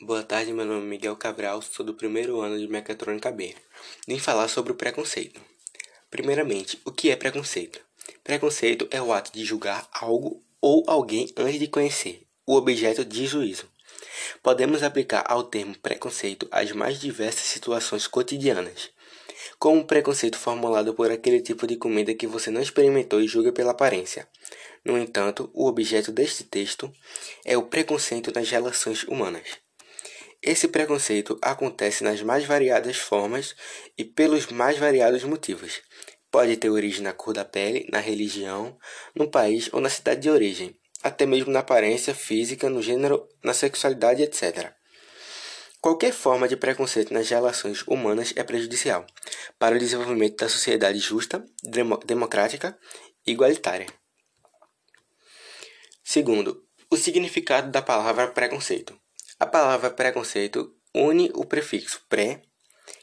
Boa tarde, meu nome é Miguel Cabral, sou do primeiro ano de Mecatrônica B. Vim falar sobre o preconceito. Primeiramente, o que é preconceito? Preconceito é o ato de julgar algo ou alguém antes de conhecer, o objeto de juízo. Podemos aplicar ao termo preconceito as mais diversas situações cotidianas, como o preconceito formulado por aquele tipo de comida que você não experimentou e julga pela aparência. No entanto, o objeto deste texto é o preconceito nas relações humanas. Esse preconceito acontece nas mais variadas formas e pelos mais variados motivos. Pode ter origem na cor da pele, na religião, no país ou na cidade de origem, até mesmo na aparência física, no gênero, na sexualidade, etc. Qualquer forma de preconceito nas relações humanas é prejudicial para o desenvolvimento da sociedade justa, democrática e igualitária. Segundo, o significado da palavra preconceito. A palavra preconceito une o prefixo pré,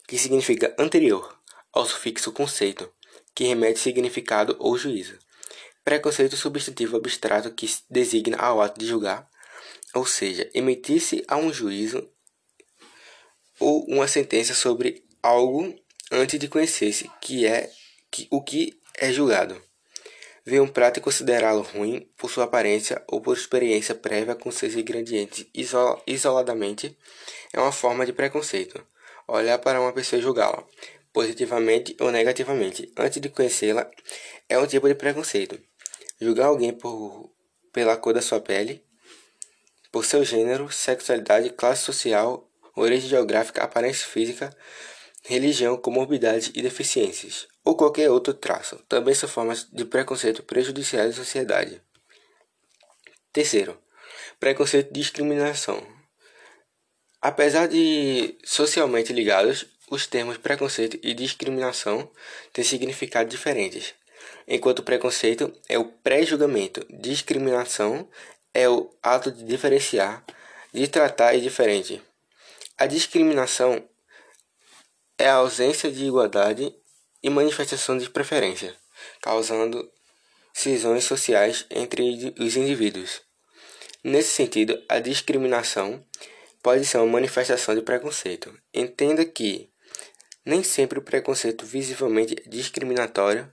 que significa anterior, ao sufixo conceito, que remete significado ou juízo. Preconceito substantivo abstrato que designa ao ato de julgar, ou seja, emitir-se a um juízo ou uma sentença sobre algo antes de conhecer-se que é que, o que é julgado ver um prato e considerá-lo ruim por sua aparência ou por experiência prévia com seus ingredientes isol isoladamente é uma forma de preconceito. Olhar para uma pessoa e julgá-la, positivamente ou negativamente, antes de conhecê-la, é um tipo de preconceito. Julgar alguém por, pela cor da sua pele, por seu gênero, sexualidade, classe social, origem geográfica, aparência física, religião, comorbidades e deficiências ou qualquer outro traço, também são formas de preconceito prejudiciais à sociedade. Terceiro, preconceito e discriminação. Apesar de socialmente ligados, os termos preconceito e discriminação têm significados diferentes. Enquanto preconceito é o pré-julgamento, discriminação é o ato de diferenciar, de tratar e diferente. A discriminação é a ausência de igualdade e manifestação de preferência, causando cisões sociais entre os indivíduos. Nesse sentido, a discriminação pode ser uma manifestação de preconceito. Entenda que nem sempre o preconceito visivelmente discriminatório,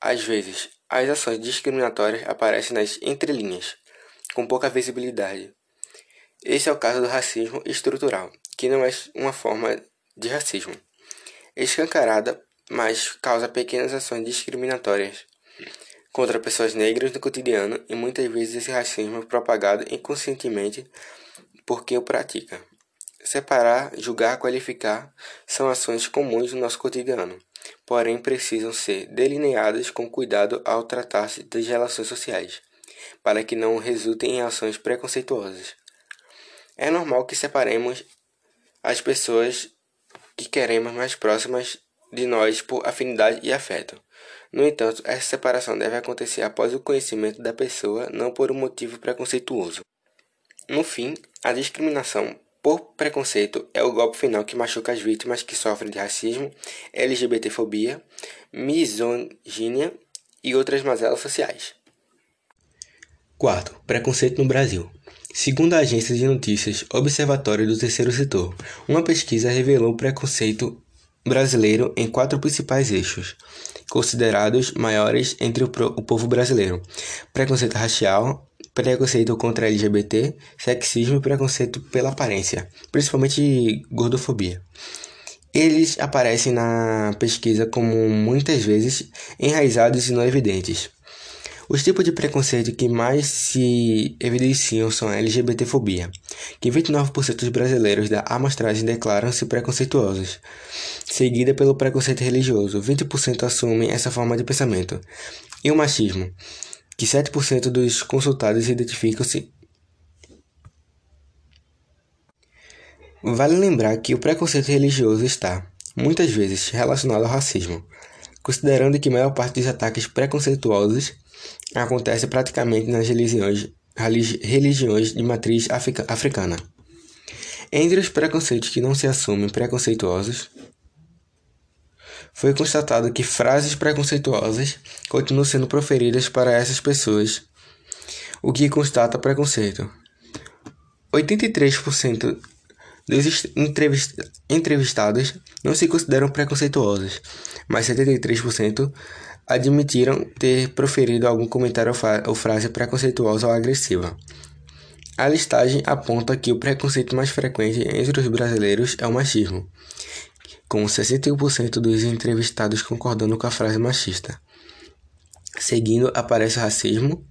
às vezes, as ações discriminatórias aparecem nas entrelinhas, com pouca visibilidade. Esse é o caso do racismo estrutural, que não é uma forma de racismo. Escancarada mas causa pequenas ações discriminatórias contra pessoas negras no cotidiano e muitas vezes esse racismo é propagado inconscientemente por quem o pratica. Separar, julgar, qualificar são ações comuns no nosso cotidiano, porém precisam ser delineadas com cuidado ao tratar-se das relações sociais, para que não resultem em ações preconceituosas. É normal que separemos as pessoas que queremos mais próximas de nós por afinidade e afeto. No entanto, essa separação deve acontecer após o conhecimento da pessoa, não por um motivo preconceituoso. No fim, a discriminação por preconceito é o golpe final que machuca as vítimas que sofrem de racismo, LGBTfobia, misoginia e outras mazelas sociais. Quarto, preconceito no Brasil. Segundo a agência de notícias Observatório do Terceiro Setor, uma pesquisa revelou preconceito brasileiro em quatro principais eixos, considerados maiores entre o, o povo brasileiro: preconceito racial, preconceito contra LGBT, sexismo e preconceito pela aparência, principalmente gordofobia. Eles aparecem na pesquisa como muitas vezes enraizados e não evidentes. Os tipos de preconceito que mais se evidenciam são a LGBTfobia, que 29% dos brasileiros da amostragem declaram-se preconceituosos, seguida pelo preconceito religioso, 20% assumem essa forma de pensamento, e o machismo, que 7% dos consultados identificam-se. Vale lembrar que o preconceito religioso está, muitas vezes, relacionado ao racismo, considerando que a maior parte dos ataques preconceituosos acontece praticamente nas religiões, religiões de matriz africana. Entre os preconceitos que não se assumem preconceituosos, foi constatado que frases preconceituosas continuam sendo proferidas para essas pessoas, o que constata preconceito. 83% dos entrevistados não se consideram preconceituosos, mas 73% admitiram ter proferido algum comentário ou frase preconceituosa ou agressiva. A listagem aponta que o preconceito mais frequente entre os brasileiros é o machismo, com 61% dos entrevistados concordando com a frase machista. Seguindo aparece o racismo,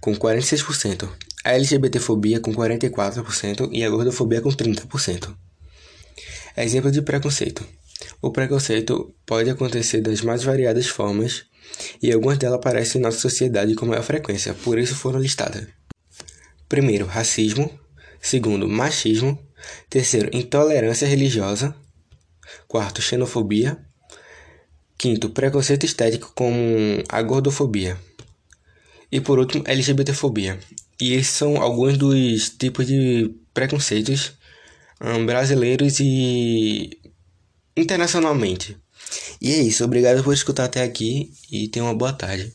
com 46%, a LGBTfobia com 44% e a gordofobia com 30%. Exemplo de preconceito. O preconceito pode acontecer das mais variadas formas e algumas delas aparecem em nossa sociedade com maior frequência, por isso foram listadas. Primeiro, racismo. Segundo, machismo. Terceiro, intolerância religiosa. Quarto, xenofobia. Quinto, preconceito estético como a gordofobia. E por último, LGBTfobia. E esses são alguns dos tipos de preconceitos um, brasileiros e internacionalmente. E é isso, obrigado por escutar até aqui e tenha uma boa tarde.